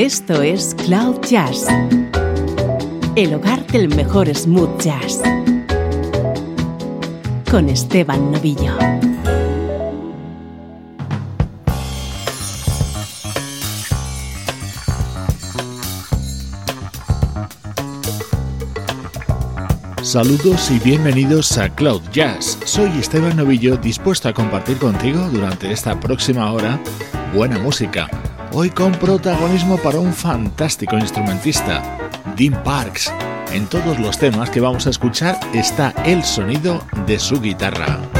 Esto es Cloud Jazz, el hogar del mejor smooth jazz, con Esteban Novillo. Saludos y bienvenidos a Cloud Jazz. Soy Esteban Novillo dispuesto a compartir contigo durante esta próxima hora buena música hoy con protagonismo para un fantástico instrumentista, Dean Parks. En todos los temas que vamos a escuchar está el sonido de su guitarra.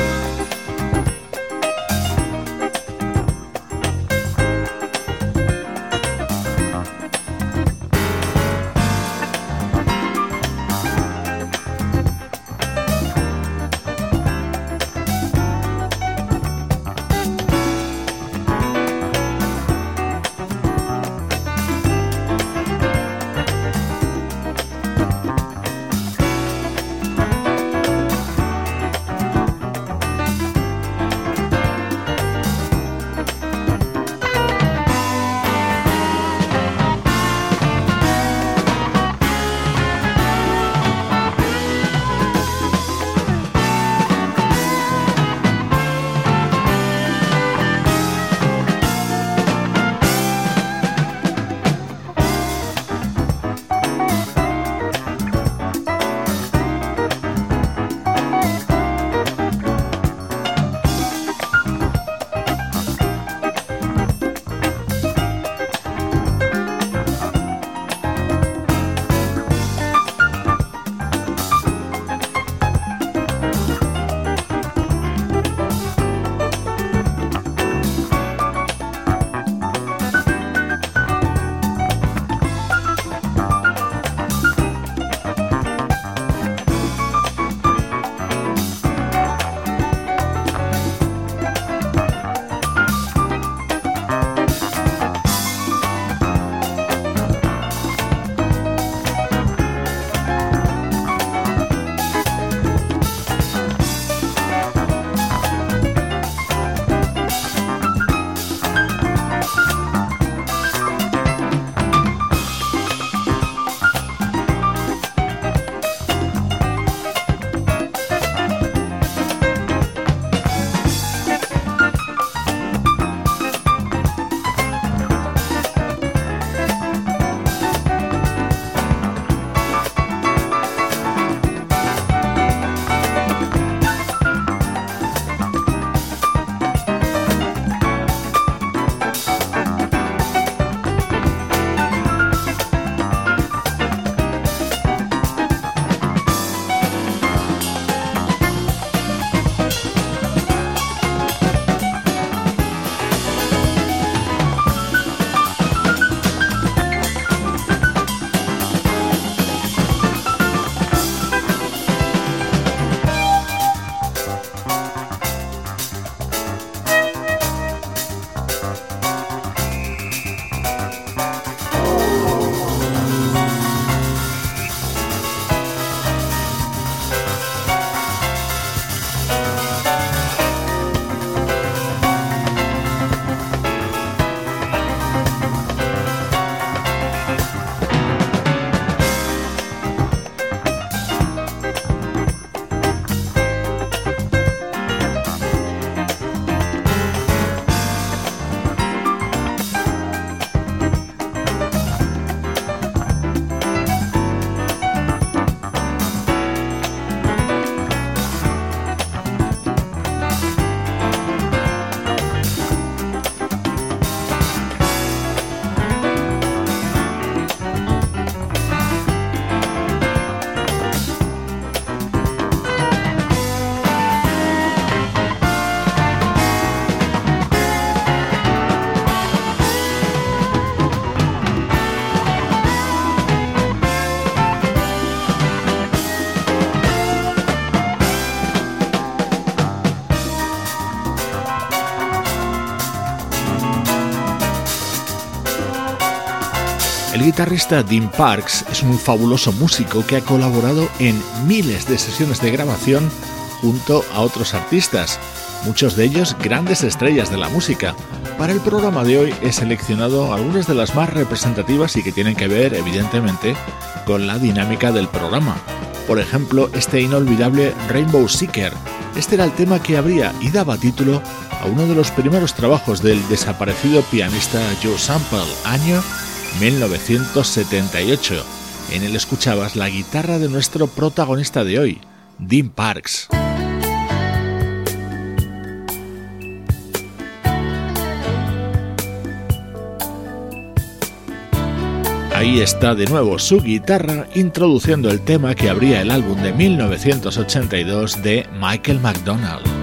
Guitarrista Dean Parks es un fabuloso músico que ha colaborado en miles de sesiones de grabación junto a otros artistas, muchos de ellos grandes estrellas de la música, Para el programa de hoy he seleccionado algunas de las más representativas y que tienen que ver, evidentemente, con la dinámica del programa. Por ejemplo, este inolvidable Rainbow Seeker. Este era el tema que abría y daba título a uno de los primeros trabajos del desaparecido pianista Joe Sample, año 1978. En él escuchabas la guitarra de nuestro protagonista de hoy, Dean Parks. Ahí está de nuevo su guitarra introduciendo el tema que abría el álbum de 1982 de Michael McDonald.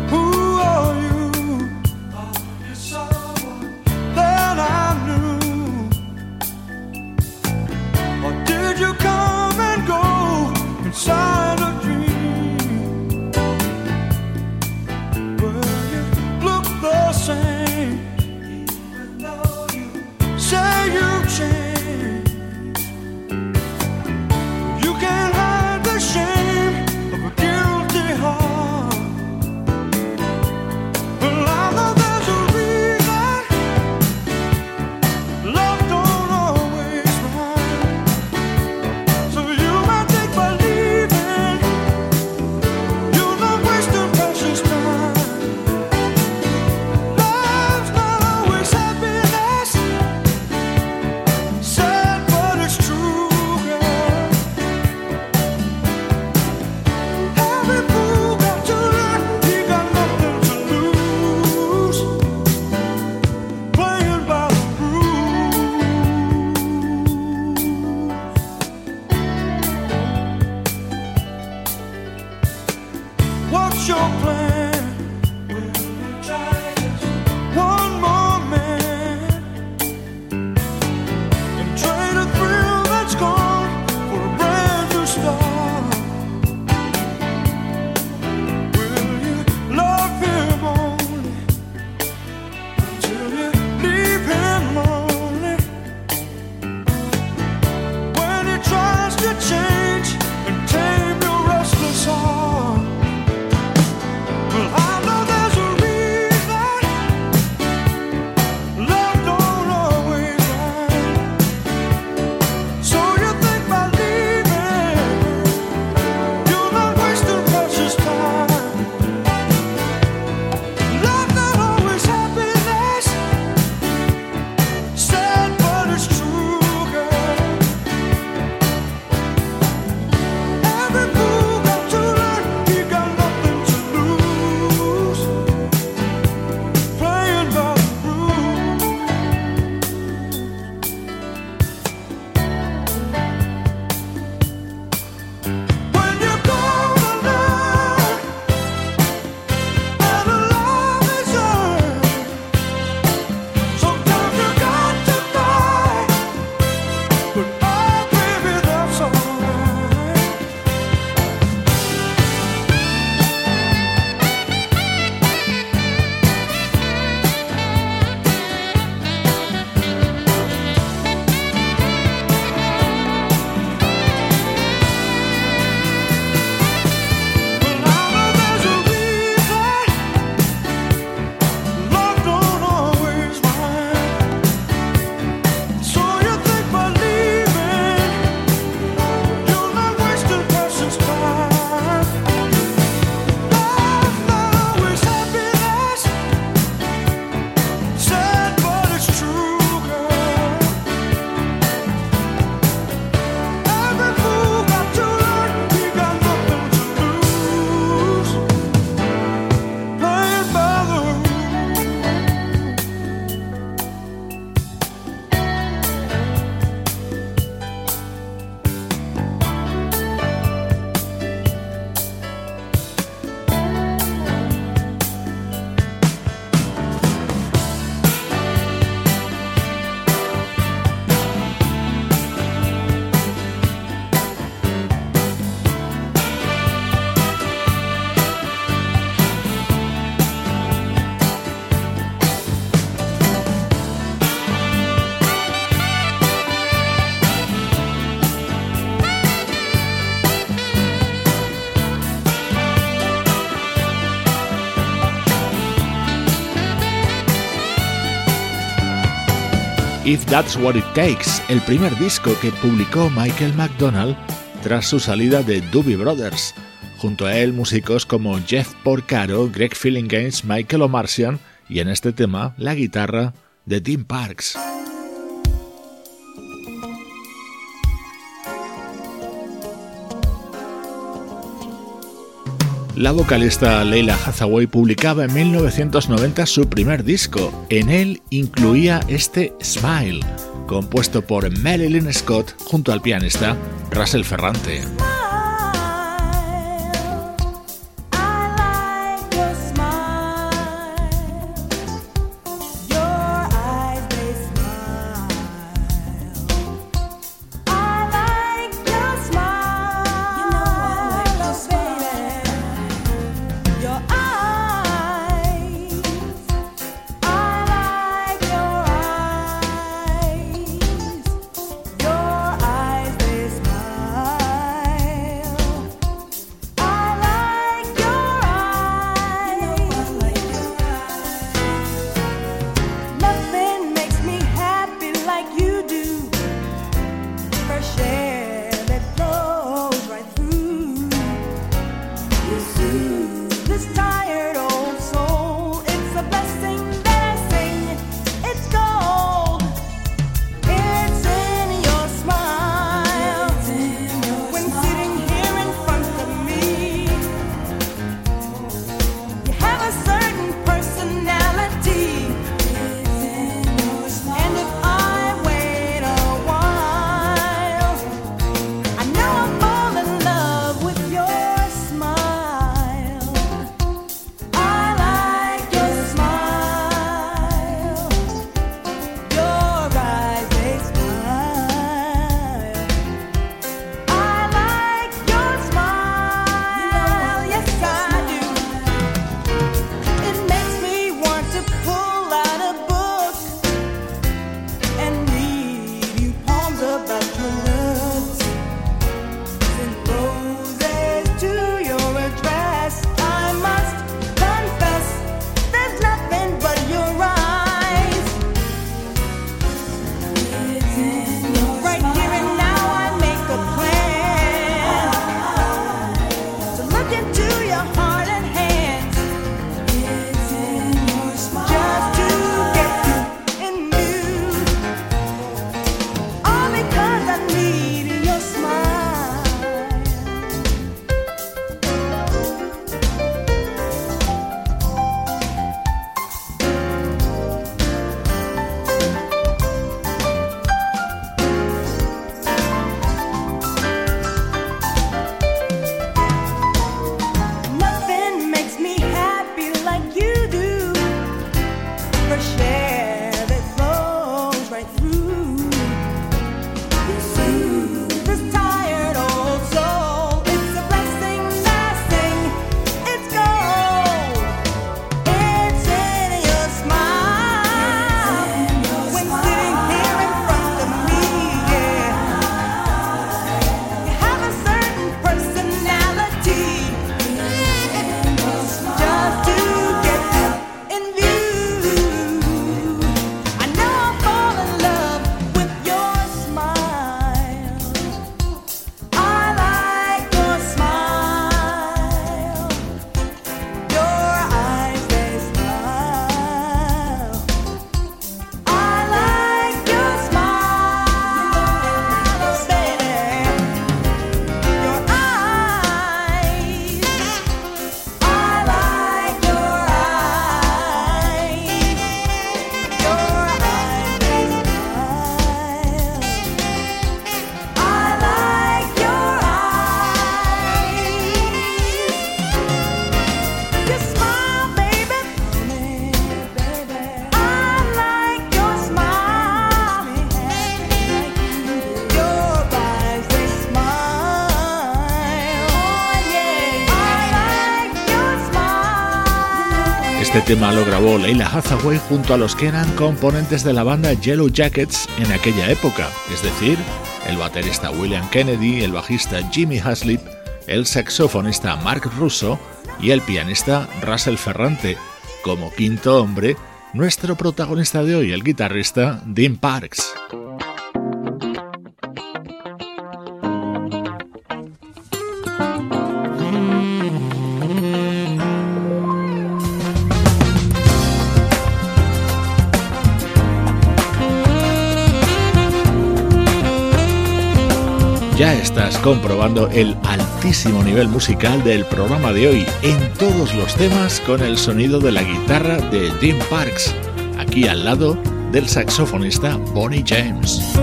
If That's What It Takes, el primer disco que publicó Michael McDonald tras su salida de Doobie Brothers. Junto a él músicos como Jeff Porcaro, Greg Games, Michael O'Marcian y en este tema la guitarra de Tim Parks. La vocalista Leila Hathaway publicaba en 1990 su primer disco. En él incluía este Smile, compuesto por Marilyn Scott junto al pianista Russell Ferrante. Tema lo grabó Leila Hathaway junto a los que eran componentes de la banda Yellow Jackets en aquella época, es decir, el baterista William Kennedy, el bajista Jimmy Haslip, el saxofonista Mark Russo y el pianista Russell Ferrante. Como quinto hombre, nuestro protagonista de hoy, el guitarrista Dean Parks. Ya estás comprobando el altísimo nivel musical del programa de hoy en todos los temas con el sonido de la guitarra de Dean Parks, aquí al lado del saxofonista Bonnie James.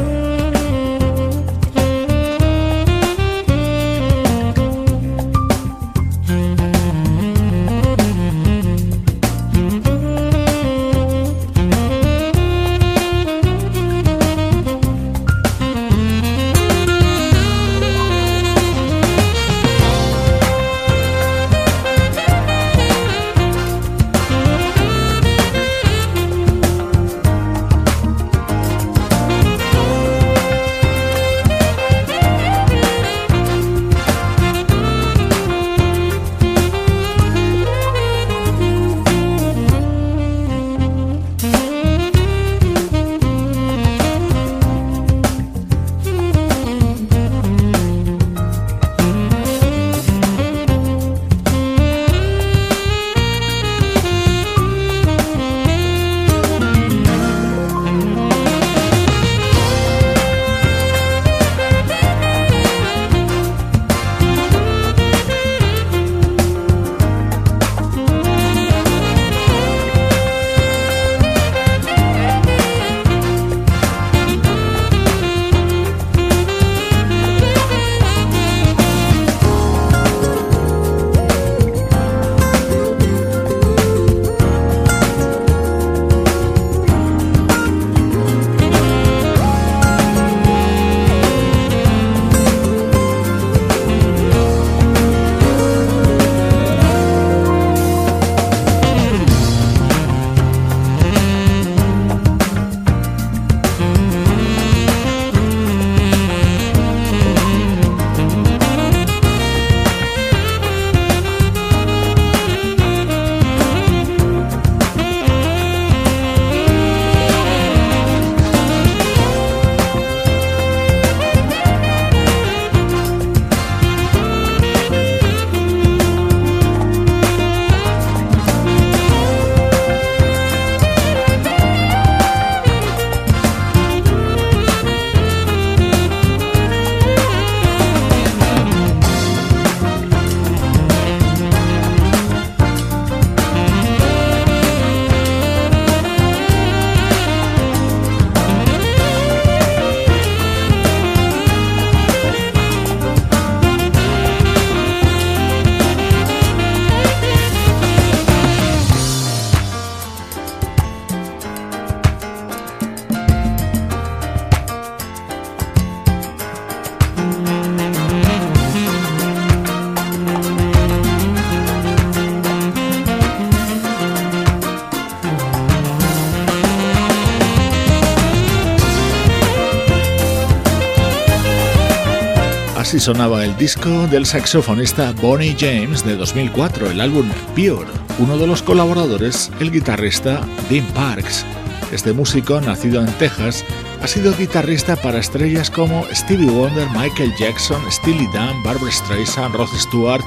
Sonaba el disco del saxofonista Bonnie James de 2004, el álbum Pure. Uno de los colaboradores, el guitarrista Dean Parks. Este músico, nacido en Texas, ha sido guitarrista para estrellas como Stevie Wonder, Michael Jackson, Steely Dan, Barbara Streisand, Rod Stewart,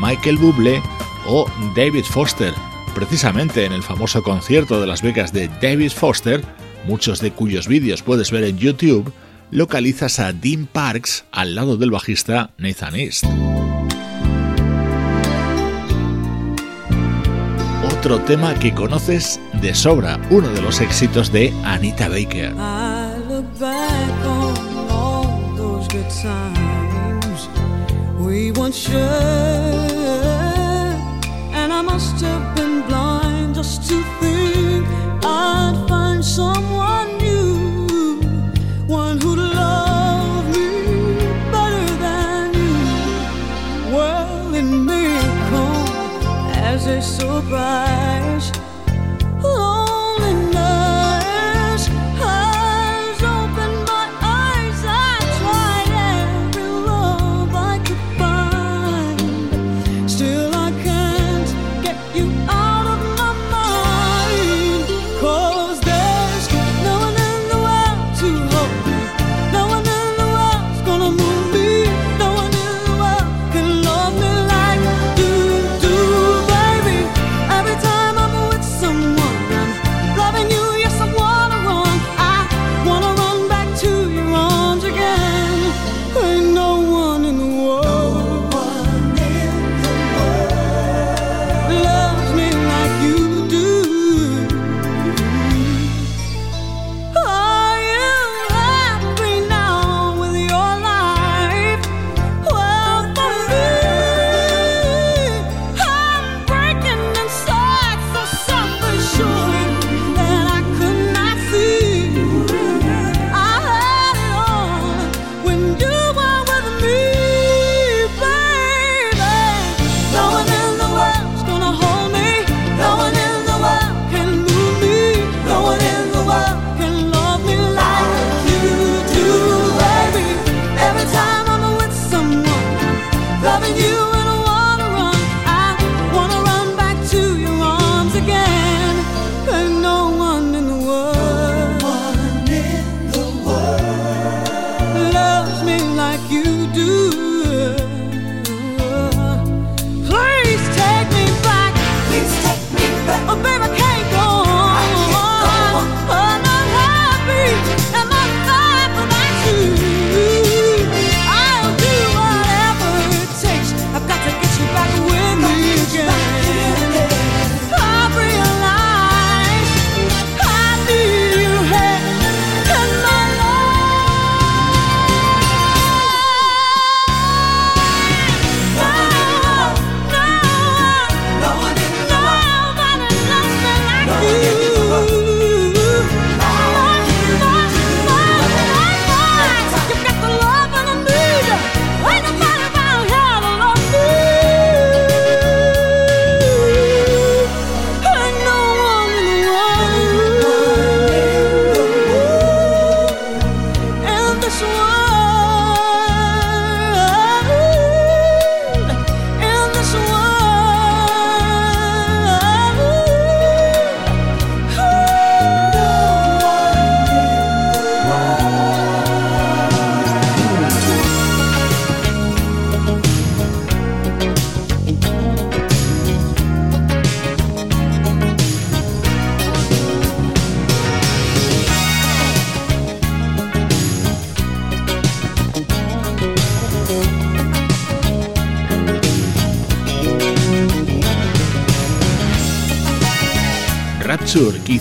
Michael Bublé o David Foster. Precisamente en el famoso concierto de Las Vegas de David Foster, muchos de cuyos vídeos puedes ver en YouTube, localizas a Dean Parks al lado del bajista Nathan East. Otro tema que conoces de sobra, uno de los éxitos de Anita Baker. so bright.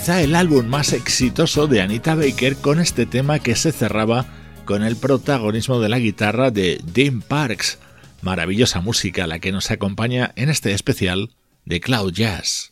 Quizá el álbum más exitoso de Anita Baker con este tema que se cerraba con el protagonismo de la guitarra de Dean Parks. Maravillosa música la que nos acompaña en este especial de Cloud Jazz.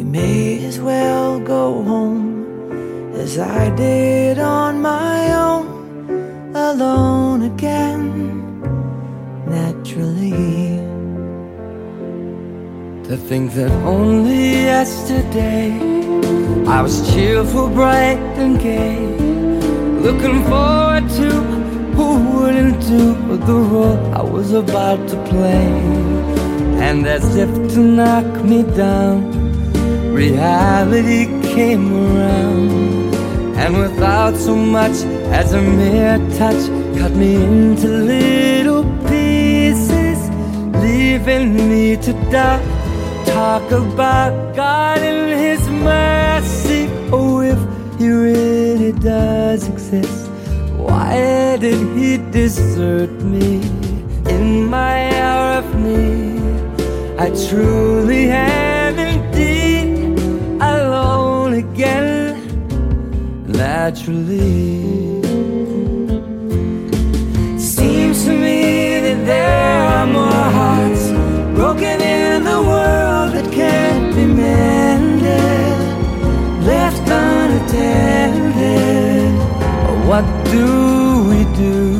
We may as well go home as I did on my own, alone again, naturally. To think that only yesterday I was cheerful, bright, and gay, looking forward to who wouldn't do the role I was about to play. And as if to knock me down, reality came around, and without so much as a mere touch, cut me into little pieces, leaving me to die talk about God and His mercy. Oh, if He really does exist, why did He desert me in my hour of need? I truly am naturally. Seems to me that there are more hearts broken in the world that can't be mended, left unattended. What do we do?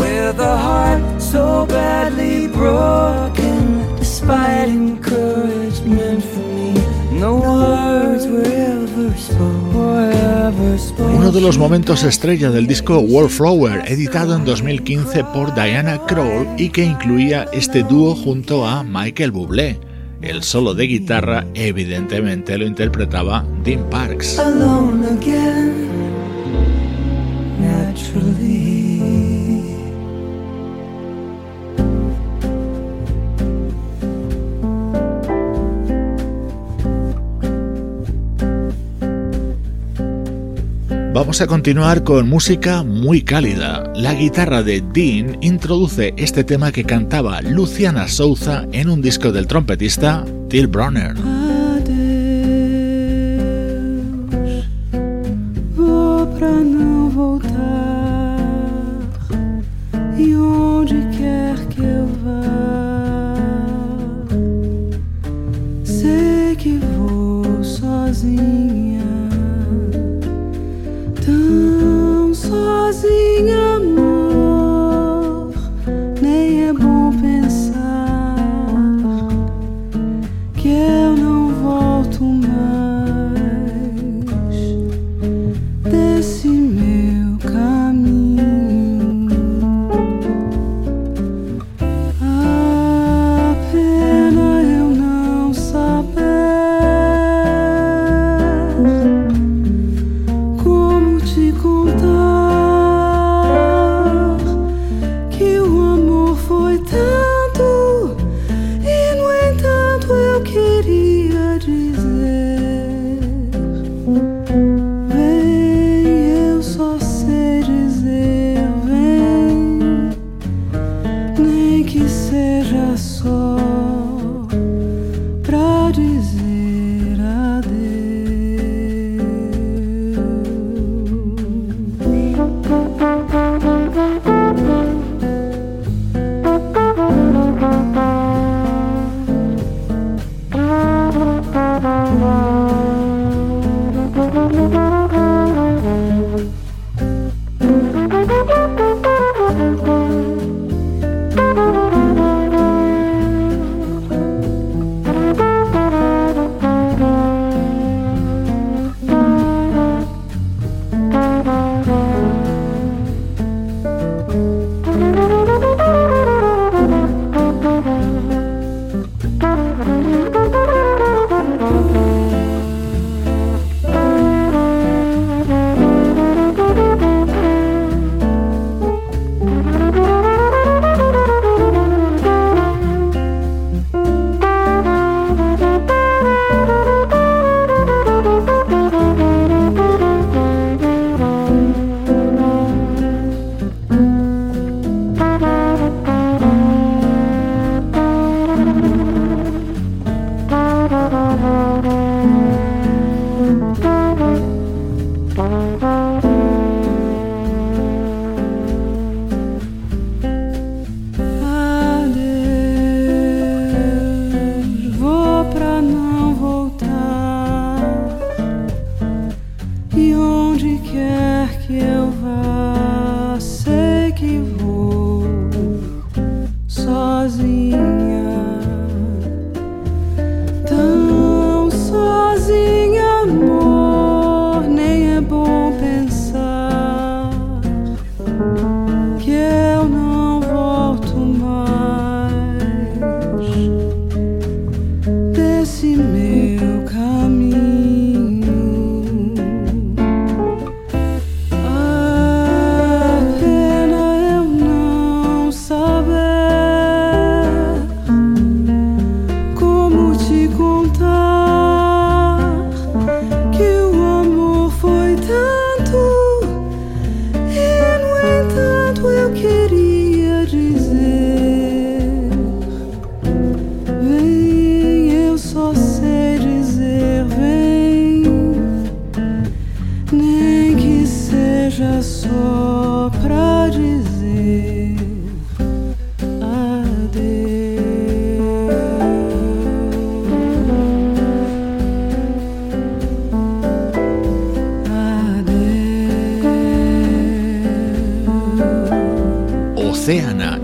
with a heart so badly broken. Despite encouragement from me, no words were ever spoken. Uno de los momentos estrella del disco Wallflower, editado en 2015 por Diana Krall y que incluía este dúo junto a Michael Bublé. El solo de guitarra evidentemente lo interpretaba Dean Parks. Alone again, Vamos a continuar con música muy cálida. La guitarra de Dean introduce este tema que cantaba Luciana Souza en un disco del trompetista Till Bronner.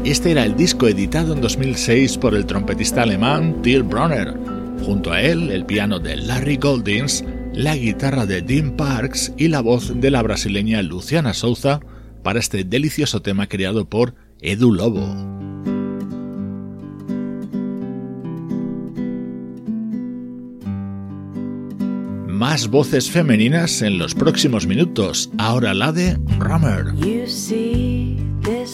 Este era el disco editado en 2006 por el trompetista alemán Till Bronner. Junto a él, el piano de Larry Goldings, la guitarra de Dean Parks y la voz de la brasileña Luciana Souza para este delicioso tema creado por Edu Lobo. Más voces femeninas en los próximos minutos. Ahora la de Rummer.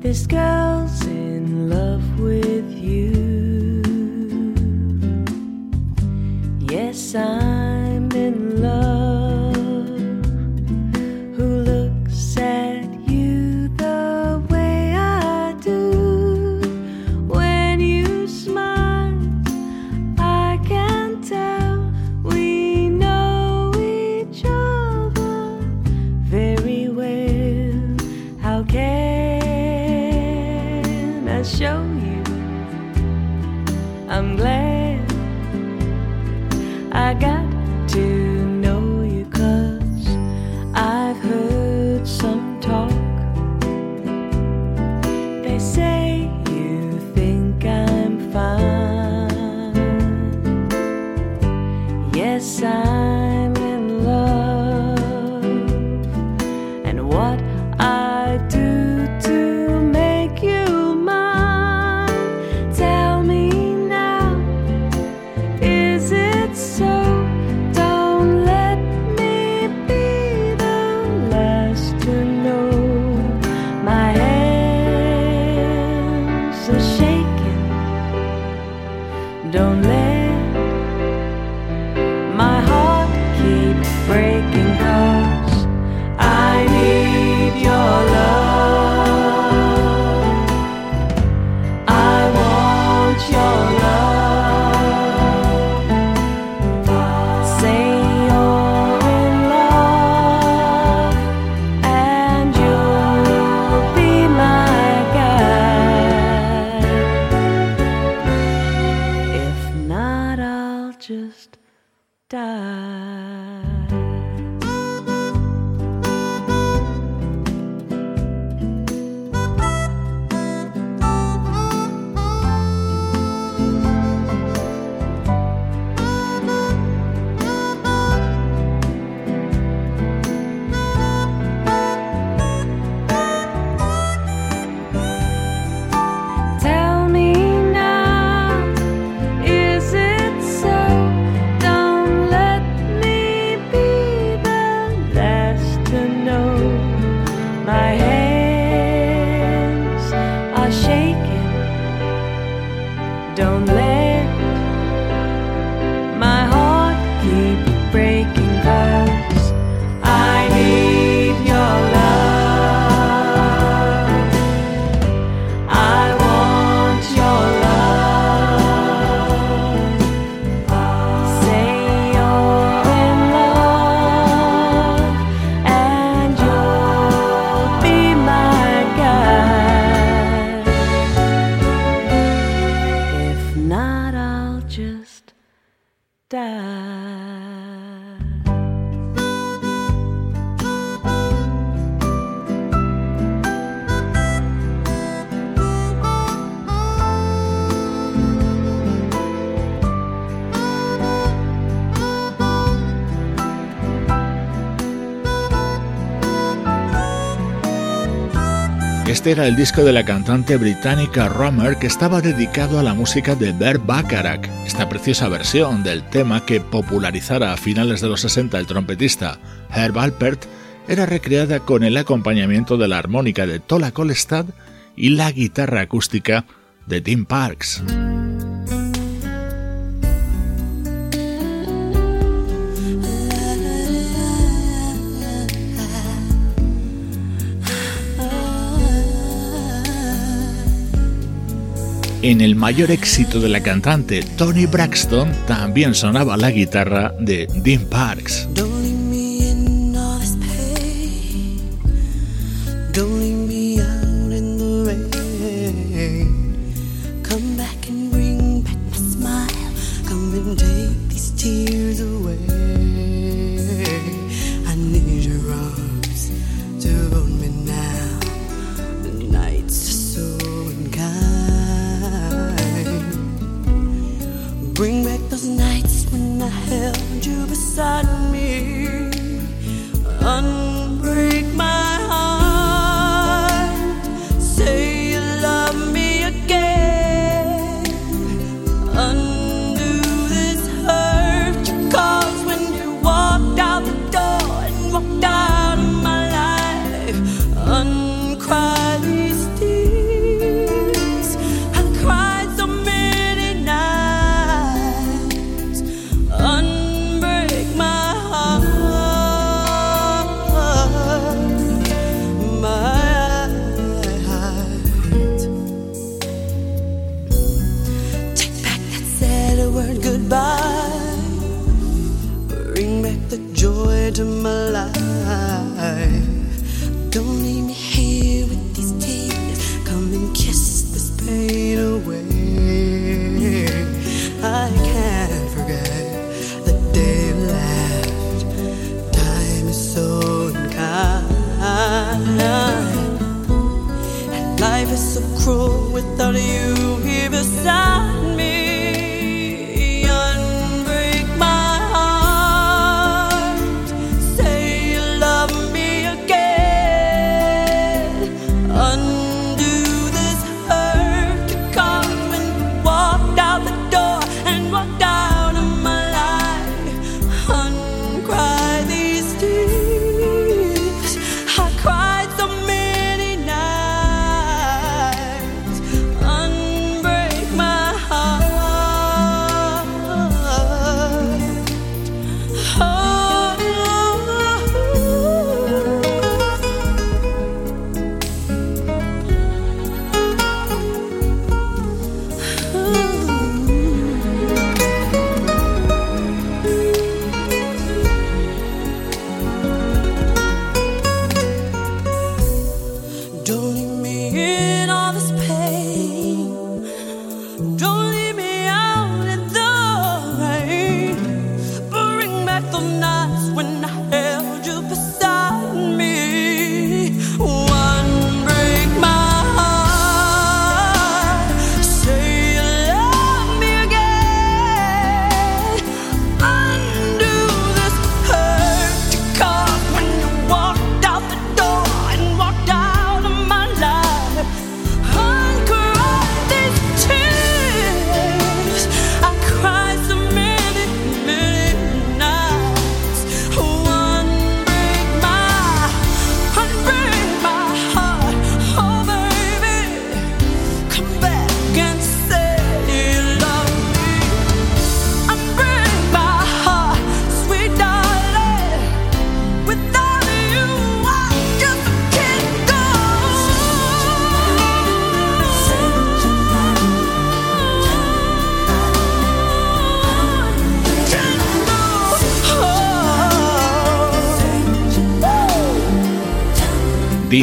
This girl's in love with you. Yes, I'm Don't let Era el disco de la cantante británica Romer que estaba dedicado a la música de Bert Bacharach. Esta preciosa versión del tema que popularizara a finales de los 60 el trompetista Herb Alpert era recreada con el acompañamiento de la armónica de Tola Kolstad y la guitarra acústica de Tim Parks. En el mayor éxito de la cantante Tony Braxton también sonaba la guitarra de Dean Parks.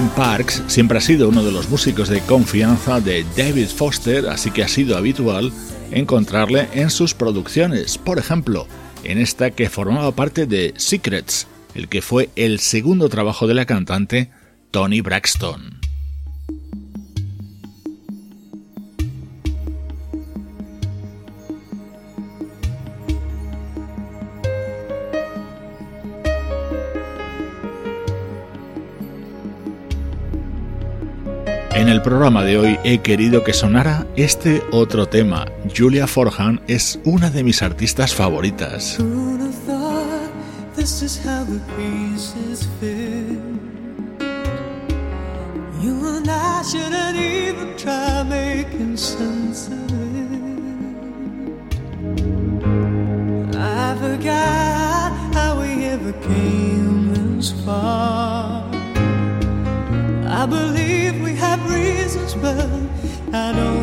Parks siempre ha sido uno de los músicos de confianza de David Foster, así que ha sido habitual encontrarle en sus producciones, por ejemplo, en esta que formaba parte de Secrets, el que fue el segundo trabajo de la cantante Tony Braxton. programa de hoy he querido que sonara este otro tema. Julia Forhan es una de mis artistas favoritas. I believe I don't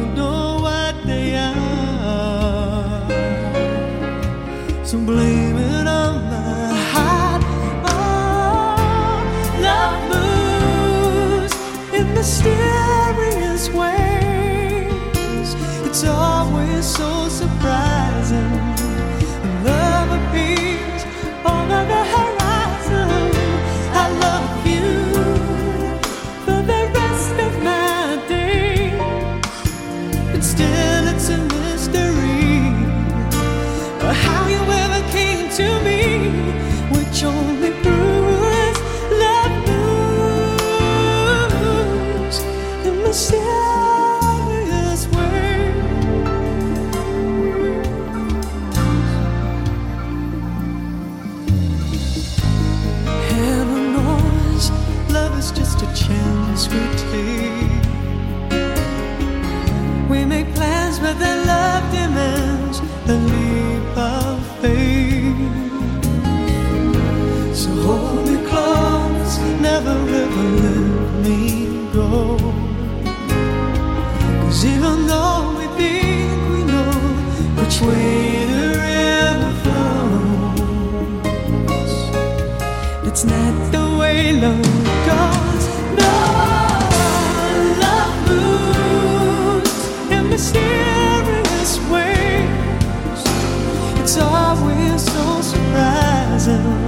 It's always so surprising.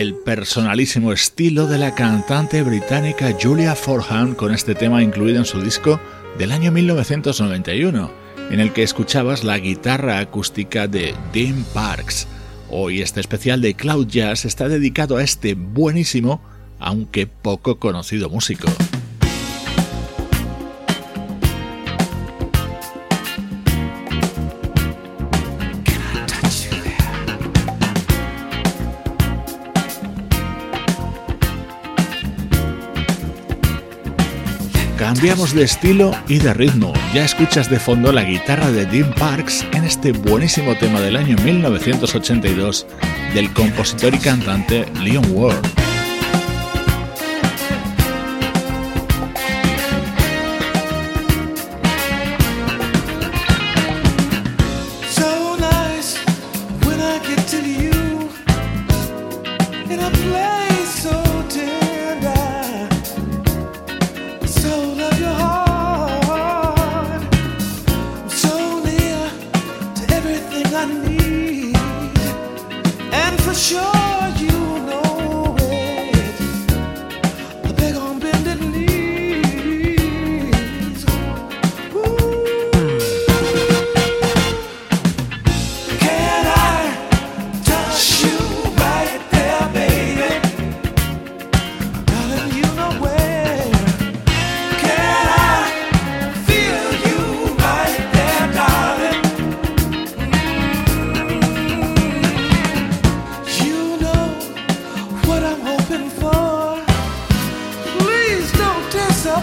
el personalísimo estilo de la cantante británica Julia Forham con este tema incluido en su disco del año 1991, en el que escuchabas la guitarra acústica de Dean Parks. Hoy este especial de Cloud Jazz está dedicado a este buenísimo, aunque poco conocido músico. de estilo y de ritmo. Ya escuchas de fondo la guitarra de Dean Parks en este buenísimo tema del año 1982 del compositor y cantante Leon Ward.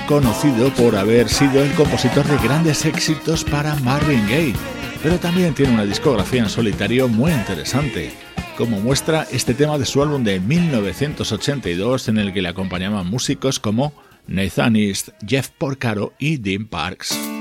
conocido por haber sido el compositor de grandes éxitos para Marvin Gaye, pero también tiene una discografía en solitario muy interesante, como muestra este tema de su álbum de 1982 en el que le acompañaban músicos como Nathan East, Jeff Porcaro y Dean Parks.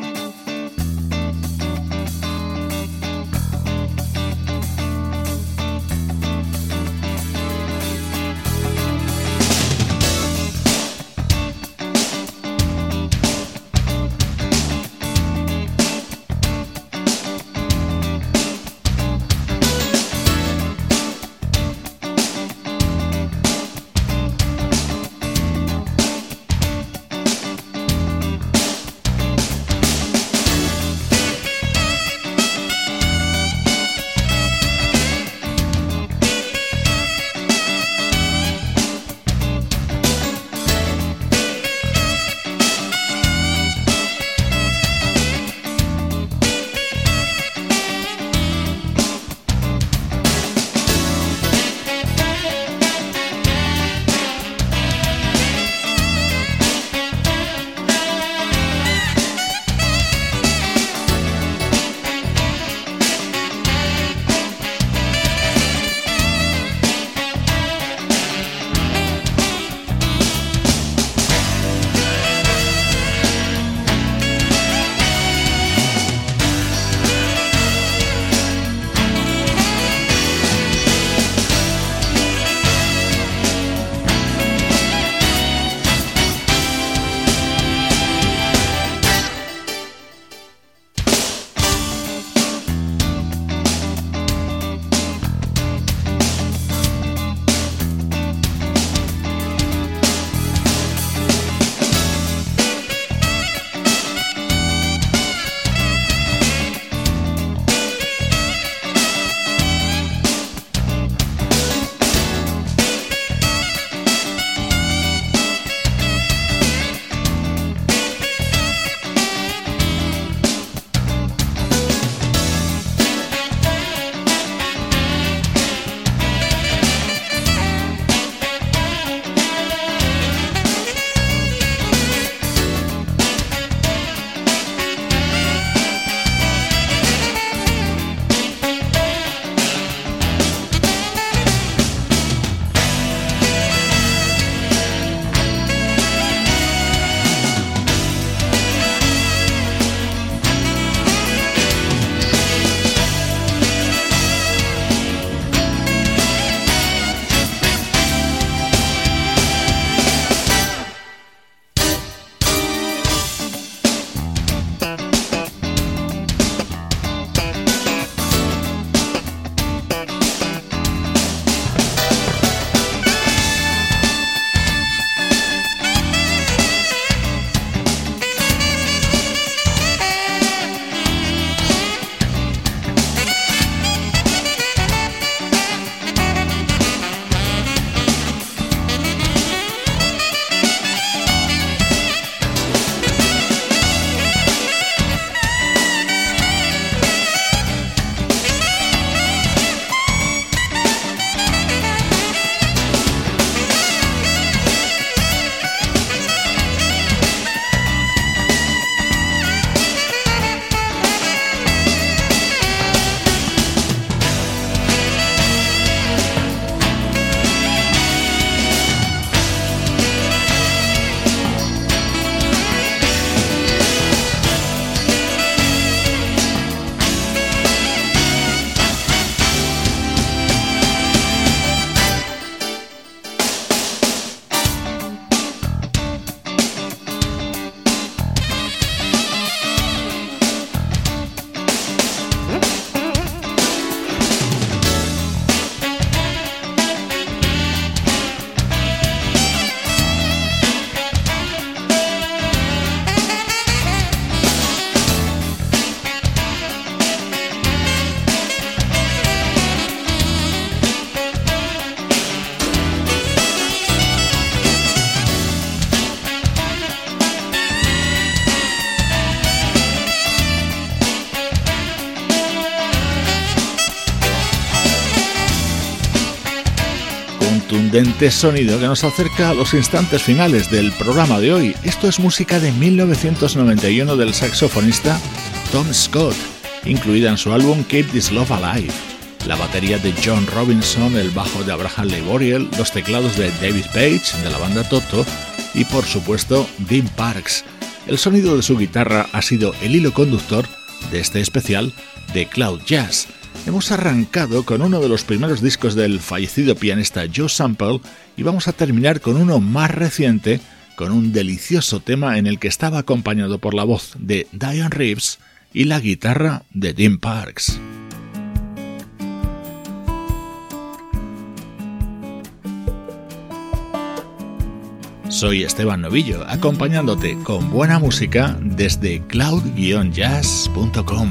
Contundente sonido que nos acerca a los instantes finales del programa de hoy. Esto es música de 1991 del saxofonista Tom Scott, incluida en su álbum Keep This Love Alive. La batería de John Robinson, el bajo de Abraham Leboriel, los teclados de David Page de la banda Toto y por supuesto Dean Parks. El sonido de su guitarra ha sido el hilo conductor de este especial de Cloud Jazz hemos arrancado con uno de los primeros discos del fallecido pianista Joe Sample y vamos a terminar con uno más reciente, con un delicioso tema en el que estaba acompañado por la voz de Diane Reeves y la guitarra de Dean Parks. Soy Esteban Novillo, acompañándote con buena música desde cloud-jazz.com.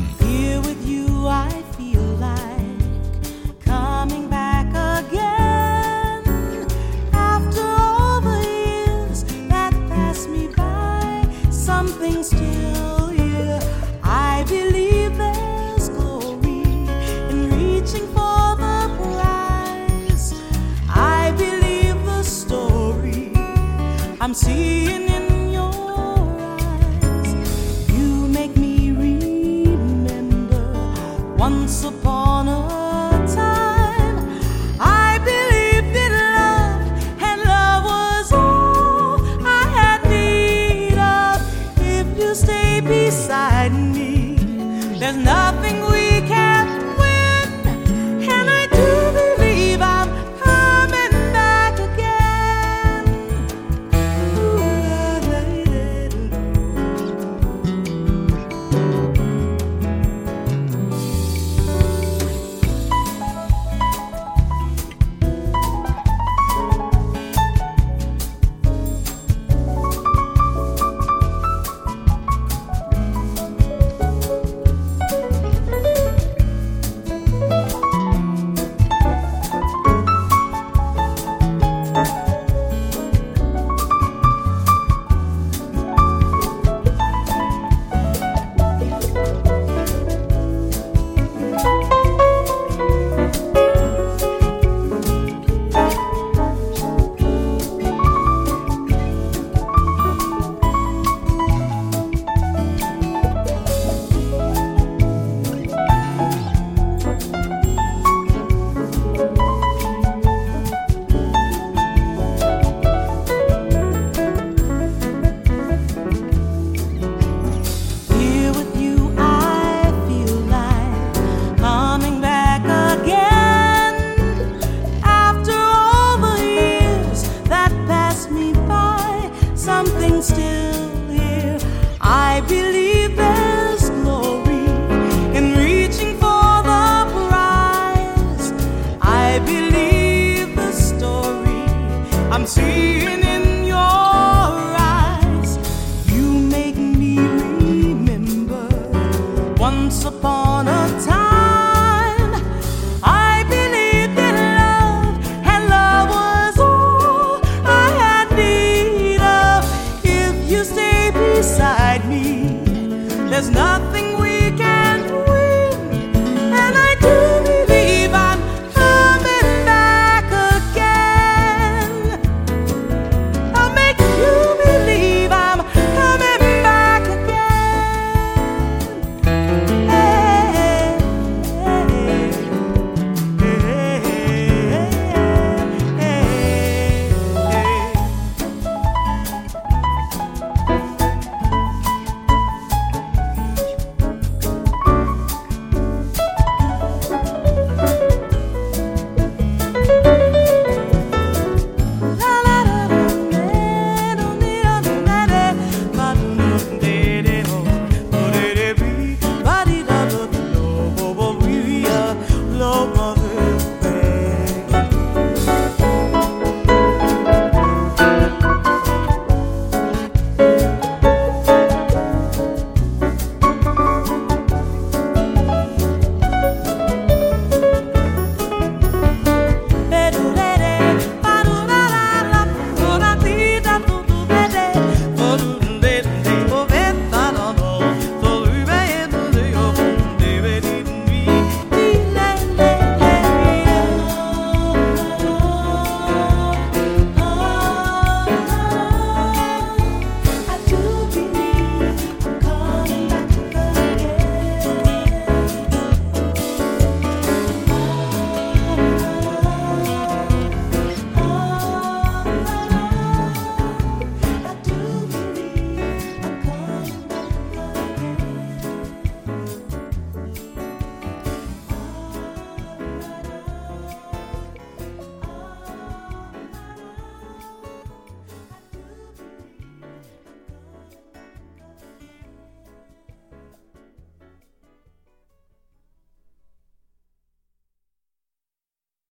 once upon